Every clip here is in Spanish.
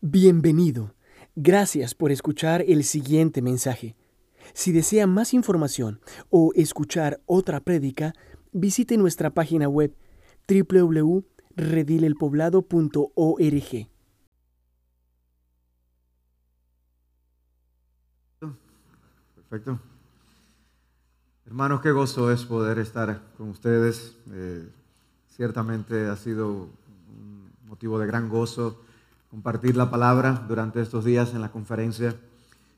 Bienvenido. Gracias por escuchar el siguiente mensaje. Si desea más información o escuchar otra prédica, visite nuestra página web www.redilelpoblado.org. Perfecto. Hermanos, qué gozo es poder estar con ustedes. Eh, ciertamente ha sido un motivo de gran gozo compartir la palabra durante estos días en la conferencia.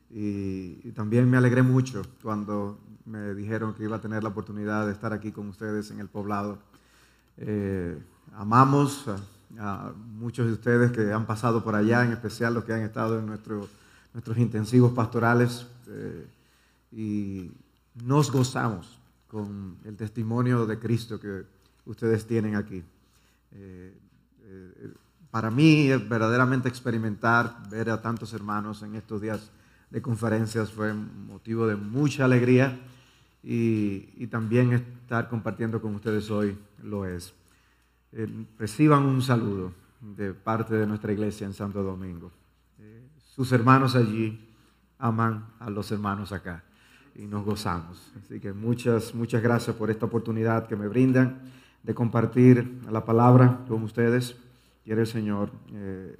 Y, también me alegré mucho cuando me dijeron que iba a tener la oportunidad de estar aquí con ustedes en el poblado. Eh, amamos a, muchos de ustedes que han pasado por allá, en especial los que han estado en nuestro, nuestros intensivos pastorales. Eh, y nos gozamos con el testimonio de Cristo que ustedes tienen aquí. Eh, para mí, verdaderamente experimentar, ver a tantos hermanos en estos días de conferencias fue motivo de mucha alegría y, también estar compartiendo con ustedes hoy lo es. Eh, reciban un saludo de parte de nuestra iglesia en Santo Domingo. Eh, sus hermanos allí aman a los hermanos acá y nos gozamos. Así que muchas, muchas gracias por esta oportunidad que me brindan de compartir la palabra con ustedes. Quiere el Señor, eh,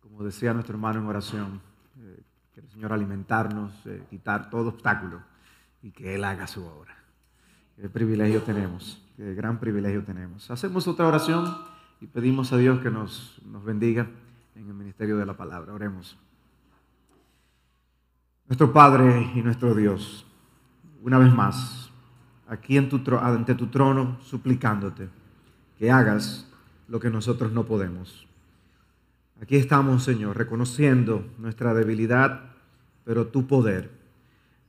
como decía nuestro hermano en oración, eh, quiere el Señor alimentarnos, eh, quitar todo obstáculo y que Él haga su obra. Qué privilegio tenemos, qué gran privilegio tenemos. Hacemos otra oración y pedimos a Dios que nos, nos bendiga en el ministerio de la palabra. Oremos. Nuestro Padre y nuestro Dios, una vez más, aquí en tu, ante tu trono, suplicándote que hagas lo que nosotros no podemos. Aquí estamos, Señor, reconociendo nuestra debilidad, pero tu poder,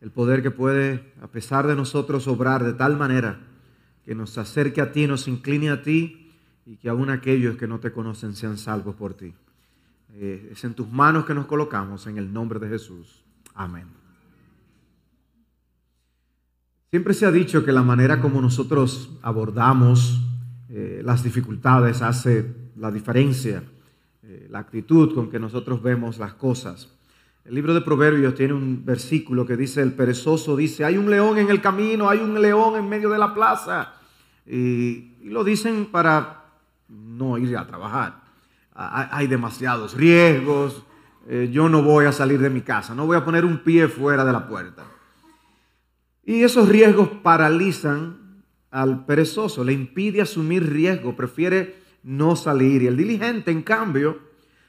el poder que puede, a pesar de nosotros, obrar de tal manera que nos acerque a ti, nos incline a ti y que aún aquellos que no te conocen sean salvos por ti. Eh, es en tus manos que nos colocamos, en el nombre de Jesús. Amén. Siempre se ha dicho que la manera como nosotros abordamos eh, las dificultades hace la diferencia, eh, la actitud con que nosotros vemos las cosas. El libro de Proverbios tiene un versículo que dice, el perezoso dice, hay un león en el camino, hay un león en medio de la plaza. Y, lo dicen para no ir a trabajar. Hay demasiados riesgos, eh, yo no voy a salir de mi casa, no voy a poner un pie fuera de la puerta. Y esos riesgos paralizan al perezoso, le impide asumir riesgo, prefiere no salir. Y el diligente, en cambio,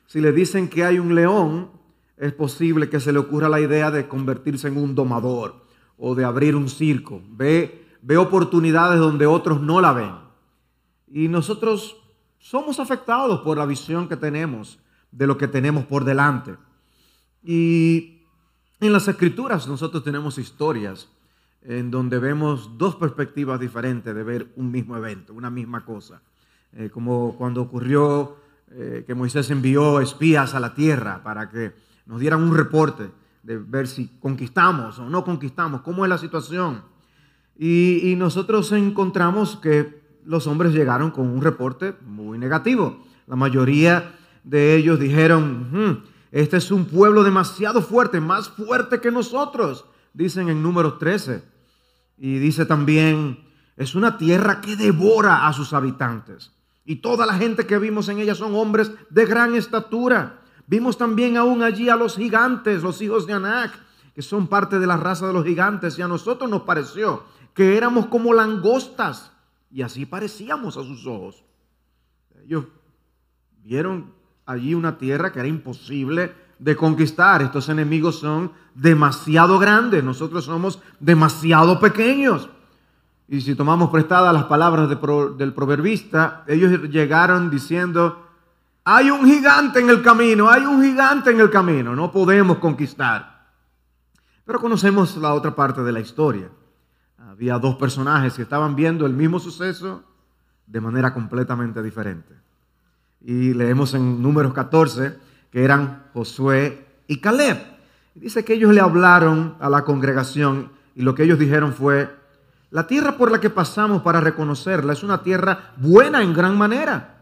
si le dicen que hay un león, es posible que se le ocurra la idea de convertirse en un domador o de abrir un circo. Ve, ve oportunidades donde otros no la ven. Y nosotros somos afectados por la visión que tenemos de lo que tenemos por delante. Y en las escrituras nosotros tenemos historias en donde vemos dos perspectivas diferentes de ver un mismo evento, una misma cosa. Eh, como cuando ocurrió eh, que Moisés envió espías a la tierra para que nos dieran un reporte de ver si conquistamos o no conquistamos, cómo es la situación. Y, y nosotros encontramos que los hombres llegaron con un reporte muy negativo. La mayoría de ellos dijeron, este es un pueblo demasiado fuerte, más fuerte que nosotros, dicen en números 13. Y dice también, es una tierra que devora a sus habitantes. Y toda la gente que vimos en ella son hombres de gran estatura. Vimos también aún allí a los gigantes, los hijos de Anac, que son parte de la raza de los gigantes. Y a nosotros nos pareció que éramos como langostas. Y así parecíamos a sus ojos. Ellos vieron allí una tierra que era imposible de conquistar. Estos enemigos son demasiado grandes, nosotros somos demasiado pequeños. Y si tomamos prestadas las palabras del proverbista, ellos llegaron diciendo, hay un gigante en el camino, hay un gigante en el camino, no podemos conquistar. Pero conocemos la otra parte de la historia. Había dos personajes que estaban viendo el mismo suceso de manera completamente diferente. Y leemos en números 14 que eran Josué y Caleb. dice que ellos le hablaron a la congregación y lo que ellos dijeron fue, la tierra por la que pasamos para reconocerla es una tierra buena en gran manera.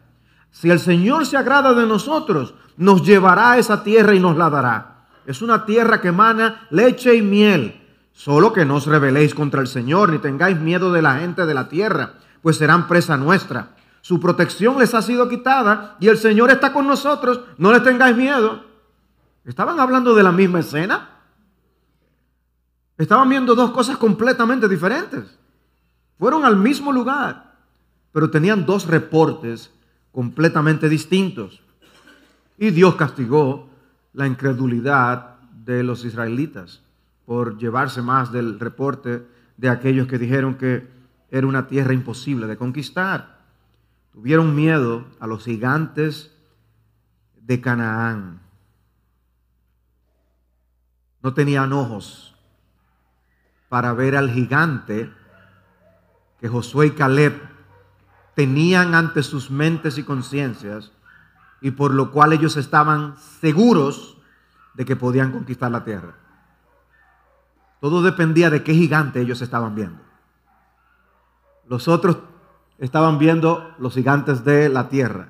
Si el Señor se agrada de nosotros, nos llevará a esa tierra y nos la dará. Es una tierra que emana leche y miel. Solo que no os rebeléis contra el Señor, ni tengáis miedo de la gente de la tierra, pues serán presa nuestra. Su protección les ha sido quitada y el Señor está con nosotros. No les tengáis miedo. Estaban hablando de la misma escena. Estaban viendo dos cosas completamente diferentes. Fueron al mismo lugar, pero tenían dos reportes completamente distintos. Y Dios castigó la incredulidad de los israelitas por llevarse más del reporte de aquellos que dijeron que era una tierra imposible de conquistar. Tuvieron miedo a los gigantes de Canaán. No tenían ojos para ver al gigante que Josué y Caleb tenían ante sus mentes y conciencias y por lo cual ellos estaban seguros de que podían conquistar la tierra. Todo dependía de qué gigante ellos estaban viendo. Los otros estaban viendo los gigantes de la tierra.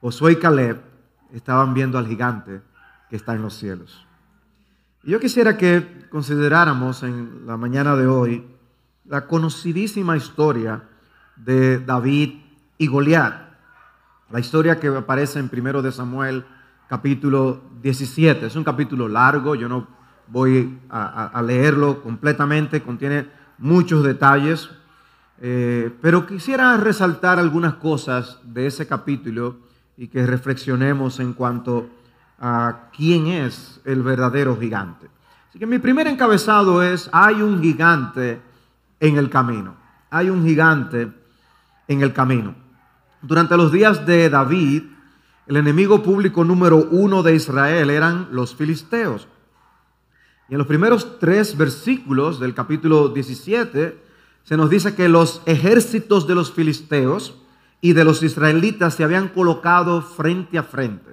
Josué y Caleb estaban viendo al gigante que está en los cielos. Y yo quisiera que consideráramos en la mañana de hoy la conocidísima historia de David y Goliat. La historia que aparece en 1 de Samuel capítulo 17. Es un capítulo largo, yo no voy a, leerlo completamente, contiene muchos detalles, eh, pero quisiera resaltar algunas cosas de ese capítulo y que reflexionemos en cuanto a quién es el verdadero gigante. Así que mi primer encabezado es, hay un gigante en el camino. Hay un gigante en el camino. Durante los días de David, el enemigo público número uno de Israel eran los filisteos. Y en los primeros tres versículos del capítulo 17 se nos dice que los ejércitos de los filisteos y de los israelitas se habían colocado frente a frente.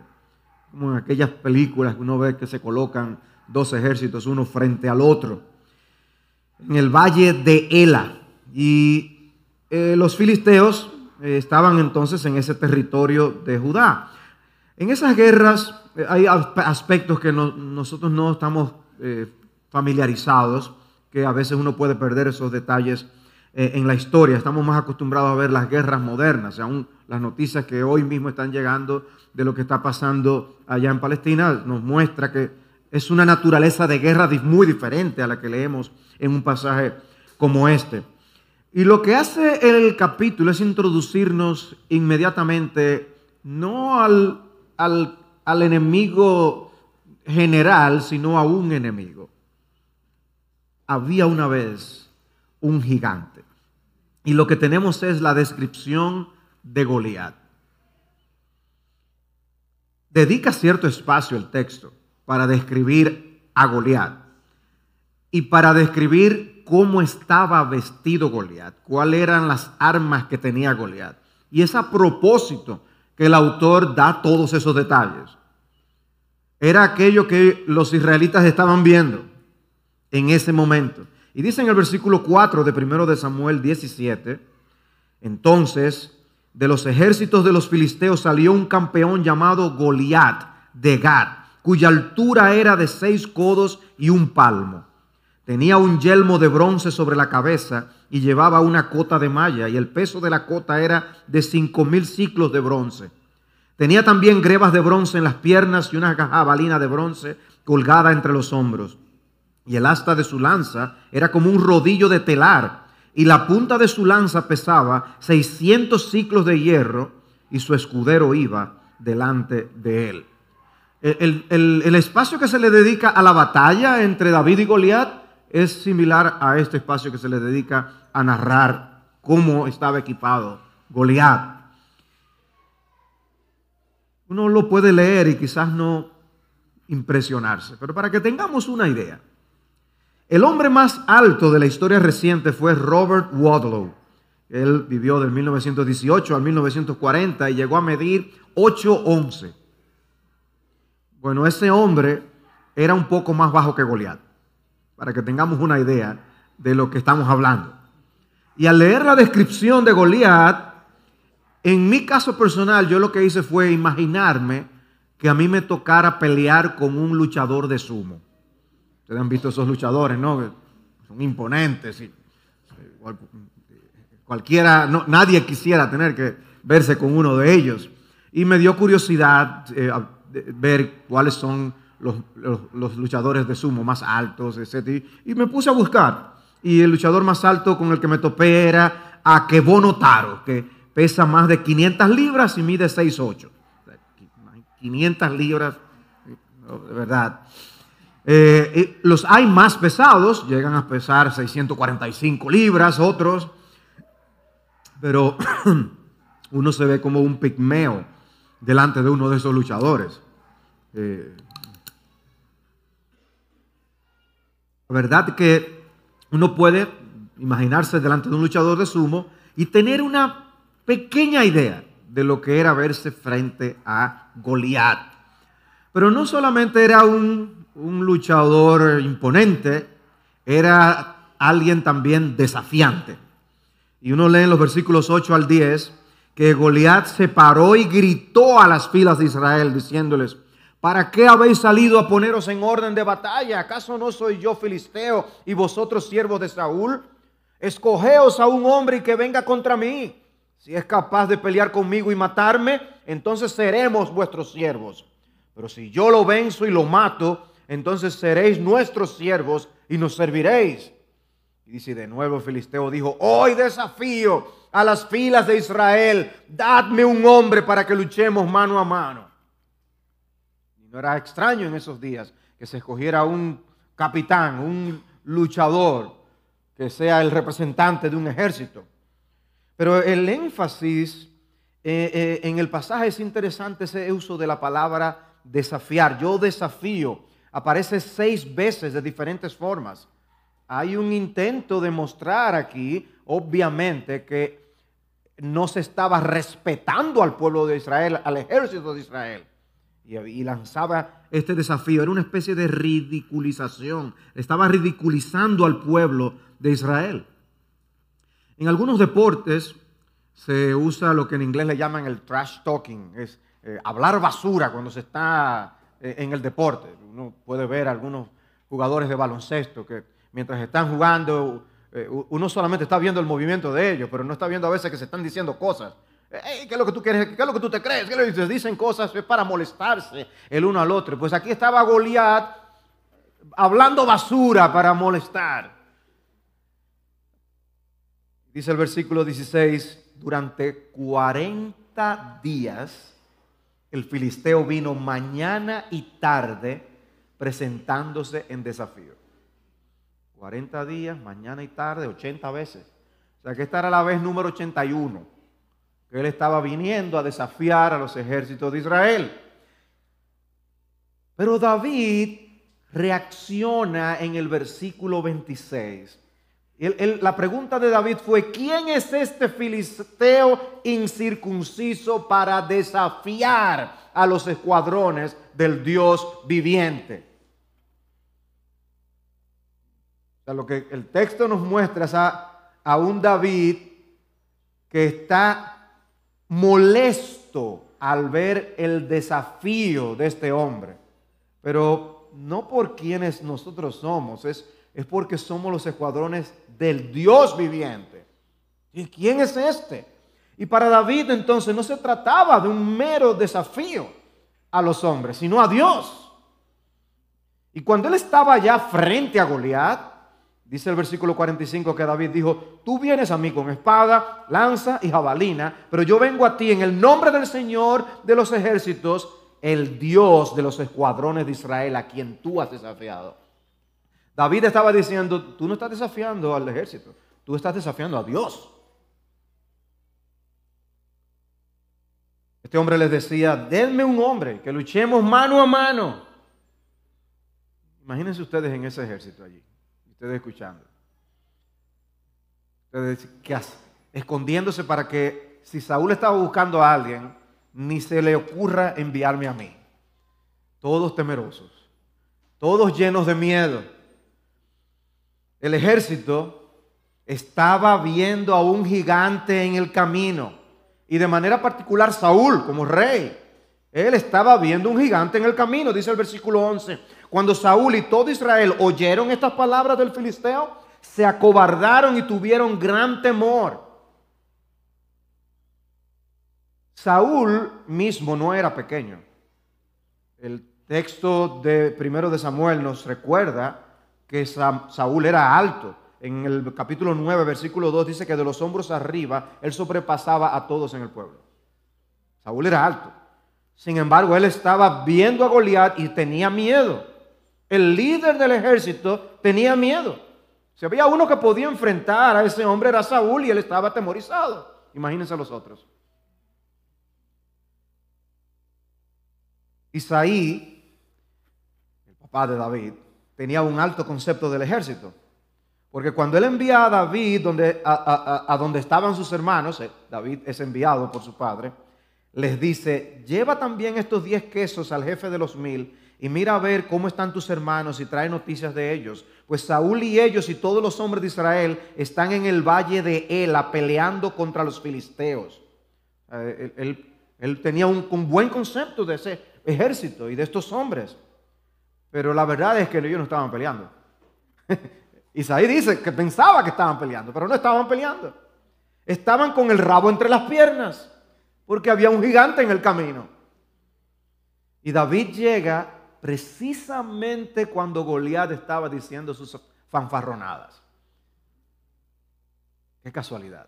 Como en aquellas películas que uno ve que se colocan dos ejércitos uno frente al otro. En el valle de Ela. Y eh, los filisteos eh, estaban entonces en ese territorio de Judá. En esas guerras eh, hay aspectos que nosotros no estamos familiarizados, que a veces uno puede perder esos detalles en la historia. Estamos más acostumbrados a ver las guerras modernas, aún las noticias que hoy mismo están llegando de lo que está pasando allá en Palestina nos muestra que es una naturaleza de guerra muy diferente a la que leemos en un pasaje como este. Y lo que hace el capítulo es introducirnos inmediatamente no al, al, enemigo general, sino a un enemigo. Había una vez un gigante. Y lo que tenemos es la descripción de Goliat. Dedica cierto espacio el texto para describir a Goliat y para describir cómo estaba vestido Goliat, cuáles eran las armas que tenía Goliat. Y es a propósito que el autor da todos esos detalles. Era aquello que los israelitas estaban viendo en ese momento. Y dice en el versículo 4 de 1 de Samuel 17, entonces de los ejércitos de los filisteos salió un campeón llamado Goliat de Gad, cuya altura era de seis codos y un palmo Tenía un yelmo de bronce sobre la cabeza y llevaba una cota de malla y el peso de la cota era de cinco mil ciclos de bronce. Tenía también grebas de bronce en las piernas y una jabalina de bronce colgada entre los hombros. Y el asta de su lanza era como un rodillo de telar y la punta de su lanza pesaba 600 ciclos de hierro y su escudero iba delante de él. El, espacio que se le dedica a la batalla entre David y Goliat es similar a este espacio que se le dedica a narrar cómo estaba equipado Goliat. Uno lo puede leer y quizás no impresionarse, pero para que tengamos una idea, el hombre más alto de la historia reciente fue Robert Wadlow. Él vivió del 1918 al 1940 y llegó a medir 8'11. Bueno, ese hombre era un poco más bajo que Goliat para que tengamos una idea de lo que estamos hablando. Y al leer la descripción de Goliat, En mi caso personal, yo lo que hice fue imaginarme que a mí me tocara pelear con un luchador de sumo. Ustedes han visto esos luchadores, ¿no? Son imponentes. Y, cualquiera, no, nadie quisiera tener que verse con uno de ellos. Y me dio curiosidad eh, ver cuáles son los, luchadores de sumo más altos, etc. Y, me puse a buscar. Y el luchador más alto con el que me topé era Akebono Taro, que pesa más de 500 libras y mide 6'8". 500 libras, de verdad. Eh, los hay más pesados, llegan a pesar 645 libras, otros, pero uno se ve como un pigmeo delante de uno de esos luchadores. Eh, la verdad que uno puede imaginarse delante de un luchador de sumo y tener una pequeña idea de lo que era verse frente a Goliat. Pero no solamente era un, un luchador imponente, era alguien también desafiante. Y uno lee en los versículos 8 al 10 que Goliat se paró y gritó a las filas de Israel diciéndoles, ¿para qué habéis salido a poneros en orden de batalla? ¿Acaso no soy yo filisteo y vosotros siervos de Saúl? Escogeos a un hombre y que venga contra mí. Si es capaz de pelear conmigo y matarme, entonces seremos vuestros siervos. Pero si yo lo venzo y lo mato, entonces seréis nuestros siervos y nos serviréis. Y dice de nuevo Filisteo dijo, hoy desafío a las filas de Israel, dadme un hombre para que luchemos mano a mano. Y no era extraño en esos días que se escogiera un capitán, un luchador, que sea el representante de un ejército. Pero el énfasis eh, eh, en el pasaje es interesante ese uso de la palabra desafiar. Yo desafío. Aparece seis veces de diferentes formas. Hay un intento de mostrar aquí, obviamente, que no se estaba respetando al pueblo de Israel, al ejército de Israel. Y, lanzaba este desafío. Era una especie de ridiculización. Estaba ridiculizando al pueblo de Israel. En algunos deportes se usa lo que en inglés le llaman el trash talking, es eh, hablar basura cuando se está en el deporte. Uno puede ver algunos jugadores de baloncesto que mientras están jugando, eh, uno solamente está viendo el movimiento de ellos, pero no está viendo a veces que se están diciendo cosas. ¿Qué es lo que tú quieres? ¿Qué es lo que tú te crees? ¿Qué le Dicen cosas para molestarse el uno al otro. Pues aquí estaba Goliat hablando basura para molestar. Dice el versículo 16, durante 40 días el filisteo vino mañana y tarde presentándose en desafío. 40 días, mañana y tarde, 80 veces. O sea que esta era la vez número 81, que él estaba viniendo a desafiar a los ejércitos de Israel. Pero David reacciona en el versículo 26 la pregunta de David fue, ¿quién es este filisteo incircunciso para desafiar a los escuadrones del Dios viviente? lo que el texto nos muestra es a, a un David que está molesto al ver el desafío de este hombre, pero no por quienes nosotros somos, es es porque somos los escuadrones del Dios viviente. ¿Y quién es este? Y para David entonces no se trataba de un mero desafío a los hombres, sino a Dios. Y cuando él estaba ya frente a Goliat, dice el versículo 45 que David dijo, tú vienes a mí con espada, lanza y jabalina, pero yo vengo a ti en el nombre del Señor de los ejércitos, el Dios de los escuadrones de Israel, a quien tú has desafiado. David estaba diciendo, tú no estás desafiando al ejército, tú estás desafiando a Dios. Este hombre les decía, denme un hombre, que luchemos mano a mano. Imagínense ustedes en ese ejército allí, ustedes escuchando. Escondiéndose para que si Saúl estaba buscando a alguien, ni se le ocurra enviarme a mí. Todos temerosos, todos llenos de miedo el ejército estaba viendo a un gigante en el camino y de manera particular Saúl como rey. Él estaba viendo un gigante en el camino, dice el versículo 11. Cuando Saúl y todo Israel oyeron estas palabras del filisteo, se acobardaron y tuvieron gran temor. Saúl mismo no era pequeño. El texto de primero de Samuel nos recuerda que Saúl era alto. En el capítulo 9, versículo 2 dice que de los hombros arriba él sobrepasaba a todos en el pueblo. Saúl era alto. Sin embargo, él estaba viendo a Goliat y tenía miedo. El líder del ejército tenía miedo. Si había uno que podía enfrentar a ese hombre era Saúl y él estaba atemorizado. Imagínense los otros. Isaí, el papá de David, tenía un alto concepto del ejército. Porque cuando él envía a David a, donde estaban sus hermanos, eh, David es enviado por su padre, les dice, lleva también estos diez quesos al jefe de los mil y mira a ver cómo están tus hermanos y trae noticias de ellos. Pues Saúl y ellos y todos los hombres de Israel están en el valle de Ela peleando contra los filisteos. Eh, él, tenía un, un buen concepto de ese ejército y de estos hombres. Pero la verdad es que ellos no estaban peleando. Isaí dice que pensaba que estaban peleando, pero no estaban peleando. Estaban con el rabo entre las piernas, porque había un gigante en el camino. Y David llega precisamente cuando Goliat estaba diciendo sus fanfarronadas. Qué casualidad.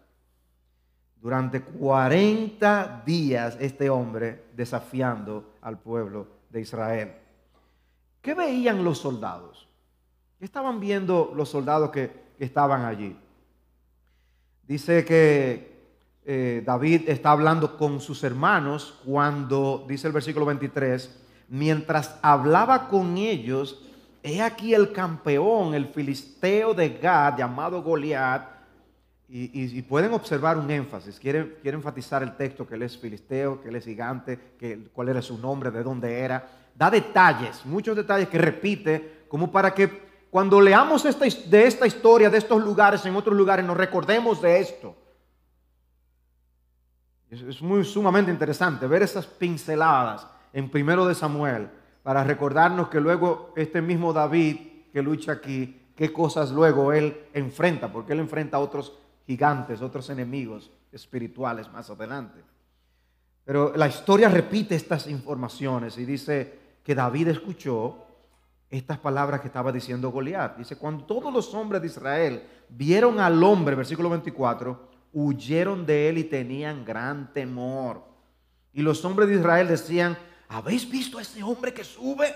Durante 40 días este hombre desafiando al pueblo de Israel. ¿Qué veían los soldados? ¿Qué estaban viendo los soldados que, estaban allí? Dice que eh, David está hablando con sus hermanos cuando, dice el versículo 23, mientras hablaba con ellos, he aquí el campeón, el filisteo de Gad, llamado Goliat, y, pueden observar un énfasis, quiere, quiere, enfatizar el texto que él es filisteo, que él es gigante, que, cuál era su nombre, de dónde era. Da detalles, muchos detalles que repite, como para que cuando leamos esta, de esta historia, de estos lugares, en otros lugares, nos recordemos de esto. Es, es muy sumamente interesante ver esas pinceladas en primero de Samuel para recordarnos que luego este mismo David que lucha aquí, qué cosas luego él enfrenta, porque él enfrenta a otros gigantes, otros enemigos espirituales más adelante. Pero la historia repite estas informaciones y dice que David escuchó estas palabras que estaba diciendo Goliat. Dice, cuando todos los hombres de Israel vieron al hombre, versículo 24, huyeron de él y tenían gran temor. Y los hombres de Israel decían, ¿habéis visto a ese hombre que sube?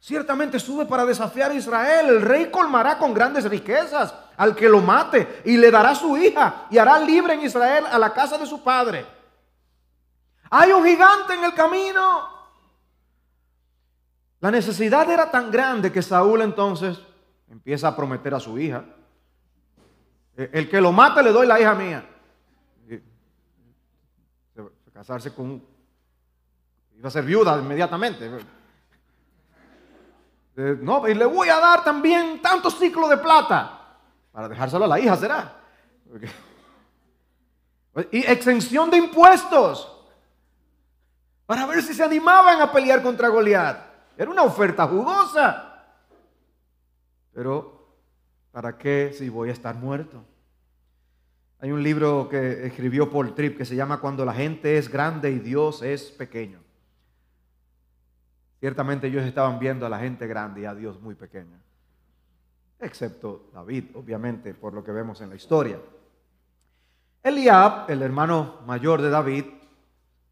Ciertamente sube para desafiar a Israel. El rey colmará con grandes riquezas al que lo mate y le dará su hija y hará libre en Israel a la casa de su padre. Hay un gigante en el camino. La necesidad era tan grande que Saúl entonces empieza a prometer a su hija. El que lo mate le doy la hija mía. Casarse con... Iba a ser viuda inmediatamente. No, y le voy a dar también tantos ciclos de plata. Para dejárselo a la hija, será. Y exención de impuestos. Para ver si se animaban a pelear contra Goliat. Era una oferta jugosa. Pero, ¿para qué si voy a estar muerto? Hay un libro que escribió Paul Tripp que se llama Cuando la gente es grande y Dios es pequeño. Ciertamente ellos estaban viendo a la gente grande y a Dios muy pequeño. Excepto David, obviamente, por lo que vemos en la historia. Eliab, el hermano mayor de David,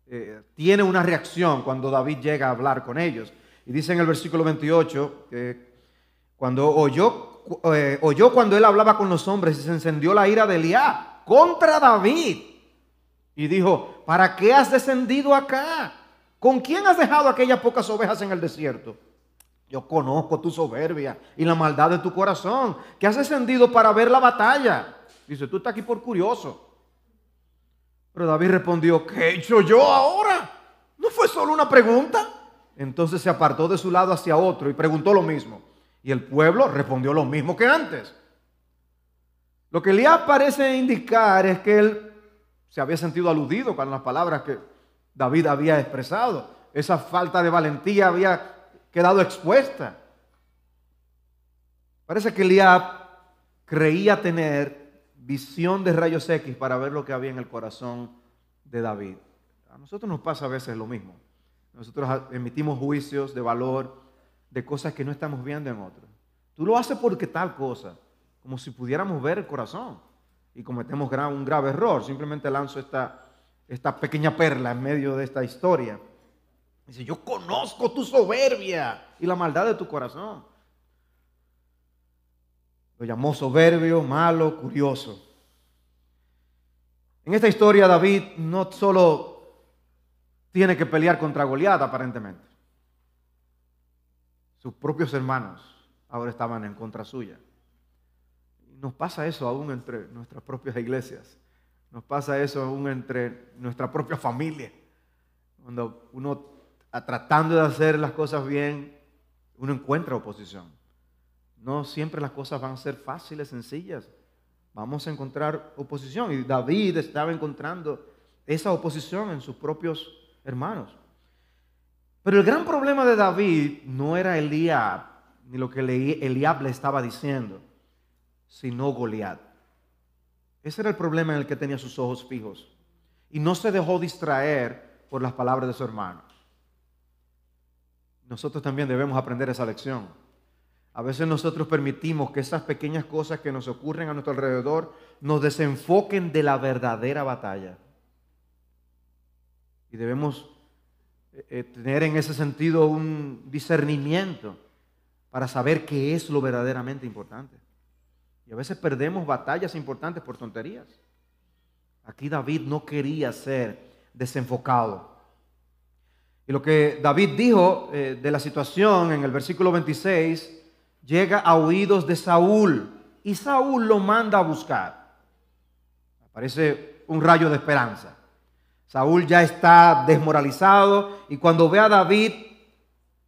eh, tiene una reacción cuando David llega a hablar con ellos. Y dice en el versículo 28 que cuando oyó, eh, oyó cuando él hablaba con los hombres y se encendió la ira de Eliab contra David. Y dijo, ¿para qué has descendido acá? ¿Con quién has dejado aquellas pocas ovejas en el desierto? Yo conozco tu soberbia y la maldad de tu corazón, que has descendido para ver la batalla. Dice, tú estás aquí por curioso. Pero David respondió, ¿qué he hecho yo ahora? ¿No fue solo una pregunta? Entonces se apartó de su lado hacia otro y preguntó lo mismo. Y el pueblo respondió lo mismo que antes. Lo que le parece indicar es que él se había sentido aludido con las palabras que David había expresado. Esa falta de valentía había quedado expuesta. Parece que Eliab creía tener visión de rayos X para ver lo que había en el corazón de David. A nosotros nos pasa a veces lo mismo. Nosotros emitimos juicios de valor de cosas que no estamos viendo en otros. Tú lo haces porque tal cosa, como si pudiéramos ver el corazón. Y cometemos un grave error. Simplemente lanzo esta, esta pequeña perla en medio de esta historia. Dice, yo conozco tu soberbia y la maldad de tu corazón. Lo llamó soberbio, malo, curioso. En esta historia David no solo tiene que pelear contra Goliat aparentemente. Sus propios hermanos ahora estaban en contra suya. Nos pasa eso aún entre nuestras propias iglesias. Nos pasa eso aún entre nuestra propia familia. Cuando uno, tratando de hacer las cosas bien, uno encuentra oposición. No siempre las cosas van a ser fáciles, sencillas. Vamos a encontrar oposición. Y David estaba encontrando esa oposición en sus propios hermanos. Pero el gran problema de David no era Eliab, ni lo que Eliab le estaba diciendo, sino Goliat. Ese era el problema en el que tenía sus ojos fijos. Y no se dejó distraer por las palabras de su hermano. Nosotros también debemos aprender esa lección. A veces nosotros permitimos que esas pequeñas cosas que nos ocurren a nuestro alrededor nos desenfoquen de la verdadera batalla. Y debemos eh, eh, tener en ese sentido un discernimiento para saber qué es lo verdaderamente importante. Y a veces perdemos batallas importantes por tonterías. Aquí David no quería ser desenfocado. Y lo que David dijo eh, de la situación en el versículo 26 llega a oídos de Saúl y Saúl lo manda a buscar. Aparece un rayo de esperanza. Saúl ya está desmoralizado y cuando ve a David,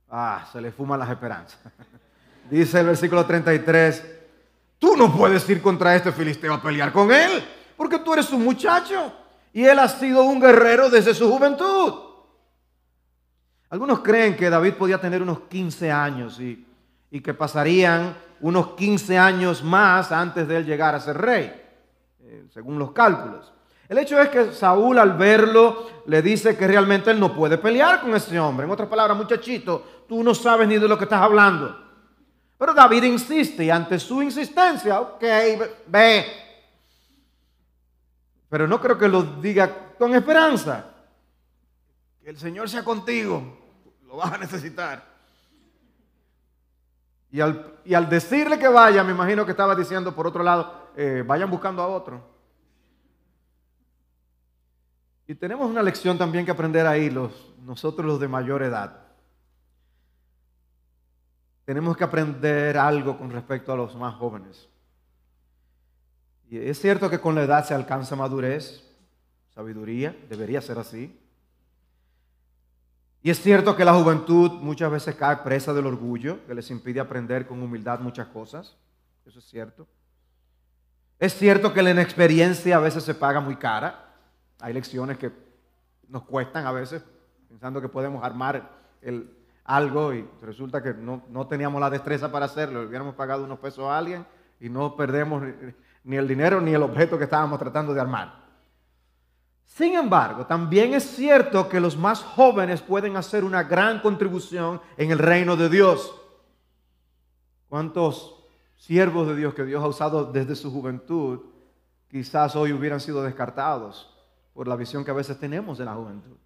ah, se le fuman las esperanzas. Dice el versículo 33, tú no puedes ir contra este filisteo a pelear con él, porque tú eres un muchacho y él ha sido un guerrero desde su juventud. Algunos creen que David podía tener unos 15 años y, que pasarían unos 15 años más antes de él llegar a ser rey, eh, según los cálculos. El hecho es que Saúl al verlo le dice que realmente él no puede pelear con ese hombre. En otras palabras, muchachito, tú no sabes ni de lo que estás hablando. Pero David insiste y ante su insistencia, ok, ve. Pero no creo que lo diga con esperanza. Que el Señor sea contigo, lo vas a necesitar. Y al, decirle que vaya, me imagino que estaba diciendo por otro lado, eh, vayan buscando a otro. Y tenemos una lección también que aprender ahí, los, nosotros los de mayor edad. Tenemos que aprender algo con respecto a los más jóvenes. Y es cierto que con la edad se alcanza madurez, sabiduría, debería ser así. Y es cierto que la juventud muchas veces cae presa del orgullo, que les impide aprender con humildad muchas cosas. Eso es cierto. Es cierto que la inexperiencia a veces se paga muy cara. Hay lecciones que nos cuestan a veces, pensando que podemos armar algo y resulta que no, teníamos la destreza para hacerlo. Hubiéramos pagado unos pesos a alguien y no perdemos ni el dinero ni el objeto que estábamos tratando de armar. Sin embargo, también es cierto que los más jóvenes pueden hacer una gran contribución en el reino de Dios. ¿Cuántos siervos de Dios que Dios ha usado desde su juventud quizás hoy hubieran sido descartados por la visión que a veces tenemos de la juventud.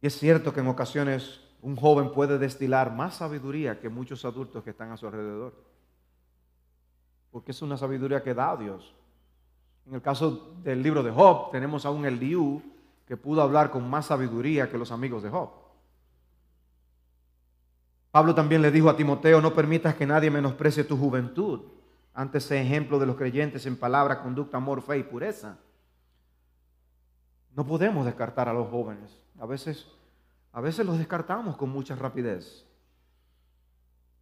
Y es cierto que en ocasiones un joven puede destilar más sabiduría que muchos adultos que están a su alrededor. Porque es una sabiduría que da a Dios. En el caso del libro de Job, tenemos a un Eliú que pudo hablar con más sabiduría que los amigos de Job. Pablo también le dijo a Timoteo, no permitas que nadie menosprecie tu juventud ante ese ejemplo de los creyentes en palabra, conducta, amor, fe y pureza. No podemos descartar a los jóvenes. A veces, a veces los descartamos con mucha rapidez.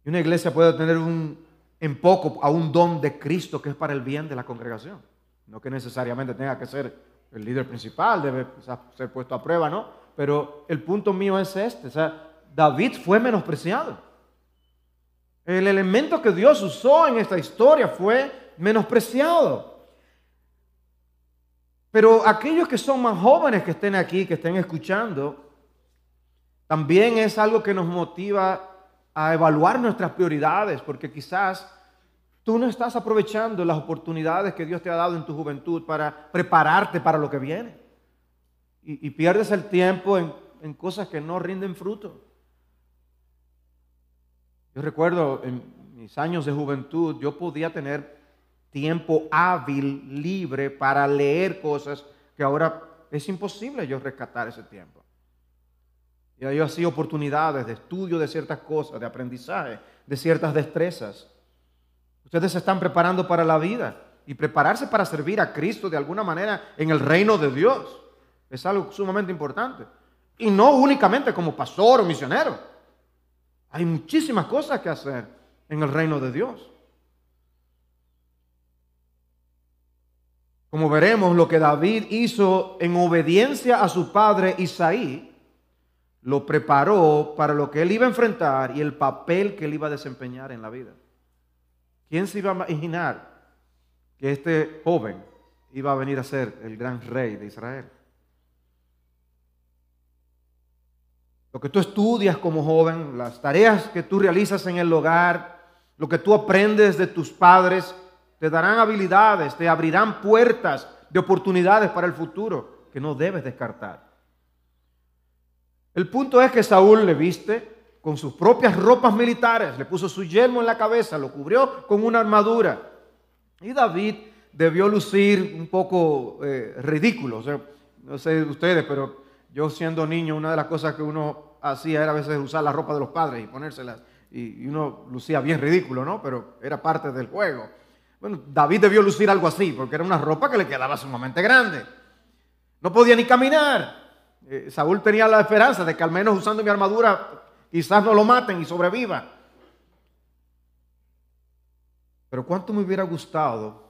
Y una iglesia puede tener un, en poco a un don de Cristo que es para el bien de la congregación. No que necesariamente tenga que ser el líder principal, debe ser puesto a prueba, ¿no? Pero el punto mío es este, o sea, David fue menospreciado. El elemento que Dios usó en esta historia fue menospreciado. Pero aquellos que son más jóvenes que estén aquí, que estén escuchando, también es algo que nos motiva a evaluar nuestras prioridades, porque quizás tú no estás aprovechando las oportunidades que Dios te ha dado en tu juventud para prepararte para lo que viene. Y, pierdes el tiempo en, en cosas que no rinden fruto. Yo recuerdo en mis años de juventud, yo podía tener tiempo hábil, libre para leer cosas que ahora es imposible yo rescatar ese tiempo. Y hay así oportunidades de estudio de ciertas cosas, de aprendizaje, de ciertas destrezas. Ustedes se están preparando para la vida y prepararse para servir a Cristo de alguna manera en el reino de Dios es algo sumamente importante. Y no únicamente como pastor o misionero. Hay muchísimas cosas que hacer en el reino de Dios. Como veremos, lo que David hizo en obediencia a su padre Isaí, lo preparó para lo que él iba a enfrentar y el papel que él iba a desempeñar en la vida. ¿Quién se iba a imaginar que este joven iba a venir a ser el gran rey de Israel? Lo que tú estudias como joven, las tareas que tú realizas en el hogar, lo que tú aprendes de tus padres, te darán habilidades, te abrirán puertas de oportunidades para el futuro que no debes descartar. El punto es que Saúl le viste con sus propias ropas militares, le puso su yelmo en la cabeza, lo cubrió con una armadura. Y David debió lucir un poco eh, ridículo. no sé ustedes, pero yo siendo niño, una de las cosas que uno hacía era a veces usar la ropa de los padres y ponérselas. Y, uno lucía bien ridículo, ¿no? Pero era parte del juego. Bueno, David debió lucir algo así, porque era una ropa que le quedaba sumamente grande. No podía ni caminar. Eh, Saúl tenía la esperanza de que al menos usando mi armadura quizás no lo maten y sobreviva. Pero cuánto me hubiera gustado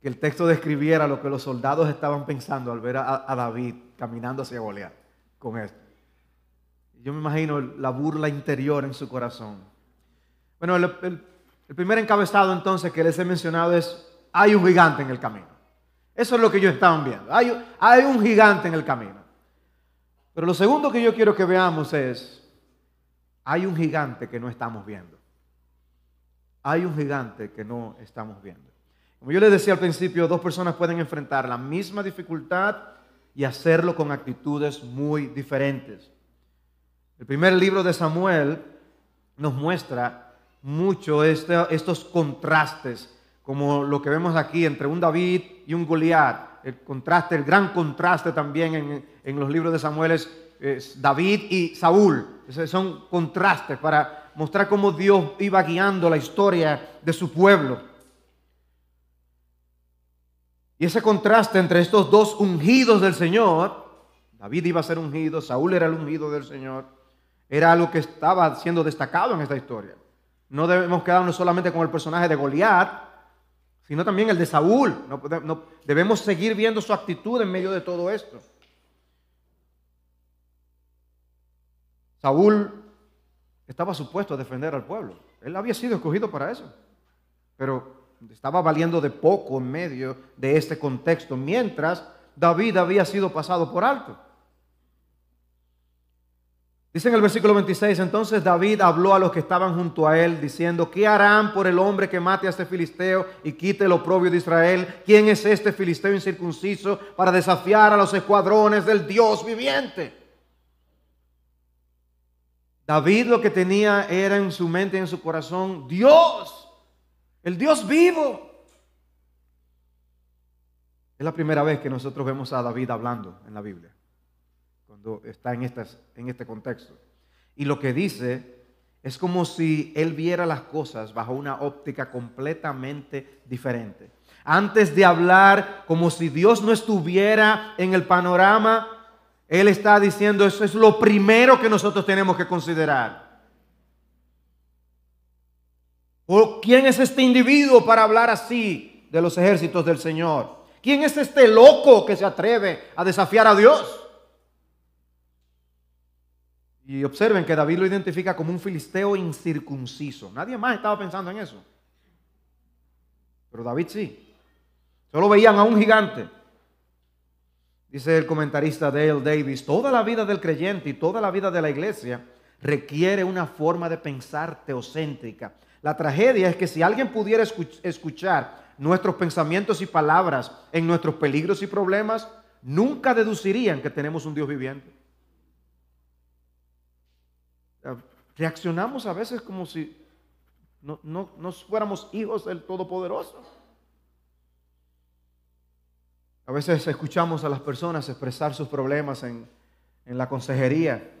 que el texto describiera lo que los soldados estaban pensando al ver a, David caminando hacia Goliat con esto. Yo me imagino la burla interior en su corazón. Bueno, el, primer encabezado entonces que les he mencionado es, hay un gigante en el camino. Eso es lo que ellos estaban viendo. Hay, hay un gigante en el camino. Pero lo segundo que yo quiero que veamos es, hay un gigante que no estamos viendo. Hay un gigante que no estamos viendo. Como yo les decía al principio, dos personas pueden enfrentar la misma dificultad y hacerlo con actitudes muy diferentes. El primer libro de Samuel nos muestra mucho este, estos contrastes, como lo que vemos aquí entre un David y un Goliat el contraste, el gran contraste también en, los libros de Samuel es, David y Saúl. son contrastes para mostrar cómo Dios iba guiando la historia de su pueblo. Y ese contraste entre estos dos ungidos del Señor, David iba a ser ungido, Saúl era el ungido del Señor, era algo que estaba siendo destacado en esta historia. No debemos quedarnos solamente con el personaje de Goliat, sino también el de Saúl. Debemos seguir viendo su actitud en medio de todo esto. Saúl estaba supuesto a defender al pueblo. Él había sido escogido para eso. Pero estaba valiendo de poco en medio de este contexto, mientras David había sido pasado por alto. Dice en el versículo 26, entonces David habló a los que estaban junto a él, diciendo, ¿qué harán por el hombre que mate a este filisteo y quite el oprobio de Israel? ¿Quién es este filisteo incircunciso para desafiar a los escuadrones del Dios viviente? David lo que tenía era en su mente y en su corazón, Dios, el Dios vivo. Es la primera vez que nosotros vemos a David hablando en la Biblia está en, en este contexto. Y lo que dice es como si él viera las cosas bajo una óptica completamente diferente. Antes de hablar como si Dios no estuviera en el panorama, él está diciendo eso es lo primero que nosotros tenemos que considerar. ¿Quién es este individuo para hablar así de los ejércitos del Señor? ¿Quién es este loco que se atreve a desafiar a Dios? Y observen que David lo identifica como un filisteo incircunciso. Nadie más estaba pensando en eso. Pero David sí. Solo veían a un gigante. Dice el comentarista Dale Davis, toda la vida del creyente y toda la vida de la iglesia requiere una forma de pensar teocéntrica. La tragedia es que si alguien pudiera escuchar nuestros pensamientos y palabras en nuestros peligros y problemas, nunca deducirían que tenemos un Dios viviente. Reaccionamos a veces como si no, no, fuéramos hijos del Todopoderoso. A veces escuchamos a las personas expresar sus problemas en, en la consejería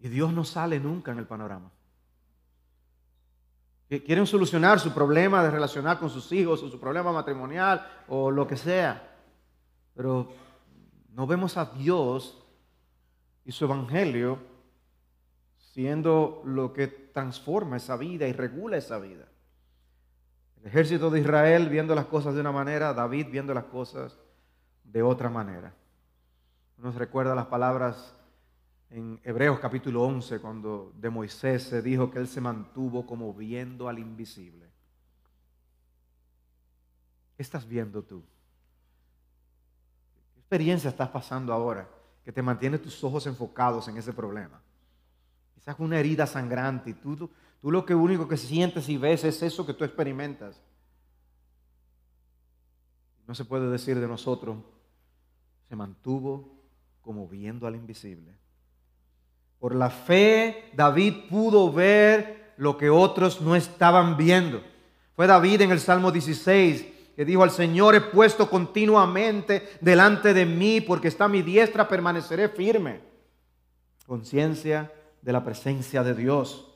y Dios no sale nunca en el panorama. Quieren solucionar su problema de relacionar con sus hijos o su problema matrimonial o lo que sea. Pero no vemos a Dios y su evangelio siendo lo que transforma esa vida y regula esa vida. El ejército de Israel viendo las cosas de una manera, David viendo las cosas de otra manera. Nos recuerda las palabras en Hebreos capítulo 11 cuando de Moisés se dijo que él se mantuvo como viendo al invisible. ¿Qué estás viendo tú? ¿Qué experiencia estás pasando ahora que te mantiene tus ojos enfocados en ese problema? Quizás una herida sangrante y tú, tú lo único que sientes y ves es eso que tú experimentas. No se puede decir de nosotros, se mantuvo como viendo al invisible. Por la fe, David pudo ver lo que otros no estaban viendo. Fue David en el Salmo 16 que dijo al Señor, he puesto continuamente delante de mí, porque está mi diestra, permaneceré firme. Conciencia de la presencia de Dios,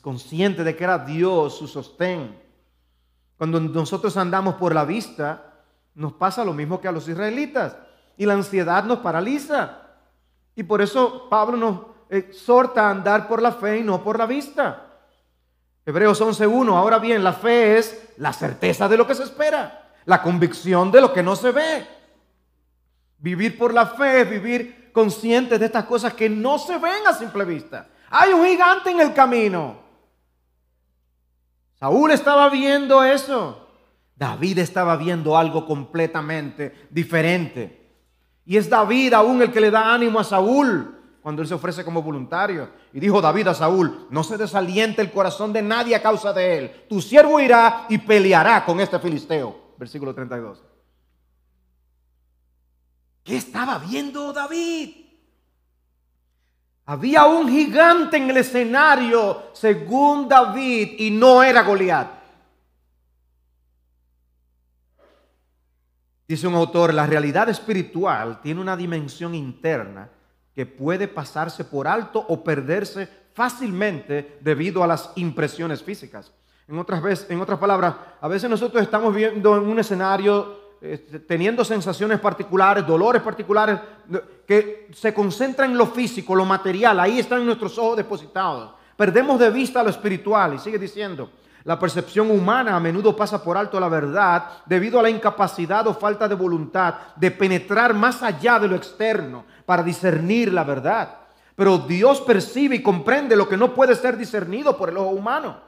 consciente de que era Dios su sostén. Cuando nosotros andamos por la vista, nos pasa lo mismo que a los israelitas y la ansiedad nos paraliza. Y por eso Pablo nos exhorta a andar por la fe y no por la vista. Hebreos 11.1, ahora bien, la fe es la certeza de lo que se espera, la convicción de lo que no se ve. Vivir por la fe es vivir conscientes de estas cosas que no se ven a simple vista. Hay un gigante en el camino. Saúl estaba viendo eso. David estaba viendo algo completamente diferente. Y es David aún el que le da ánimo a Saúl cuando él se ofrece como voluntario. Y dijo David a Saúl, no se desaliente el corazón de nadie a causa de él. Tu siervo irá y peleará con este filisteo. Versículo 32. ¿Qué estaba viendo David? Había un gigante en el escenario según David y no era Goliat. Dice un autor, la realidad espiritual tiene una dimensión interna que puede pasarse por alto o perderse fácilmente debido a las impresiones físicas. En otras, veces, en otras palabras, a veces nosotros estamos viendo en un escenario este, teniendo sensaciones particulares, dolores particulares, que se concentran en lo físico, lo material, ahí están nuestros ojos depositados. Perdemos de vista lo espiritual y sigue diciendo, la percepción humana a menudo pasa por alto la verdad debido a la incapacidad o falta de voluntad de penetrar más allá de lo externo para discernir la verdad. Pero Dios percibe y comprende lo que no puede ser discernido por el ojo humano.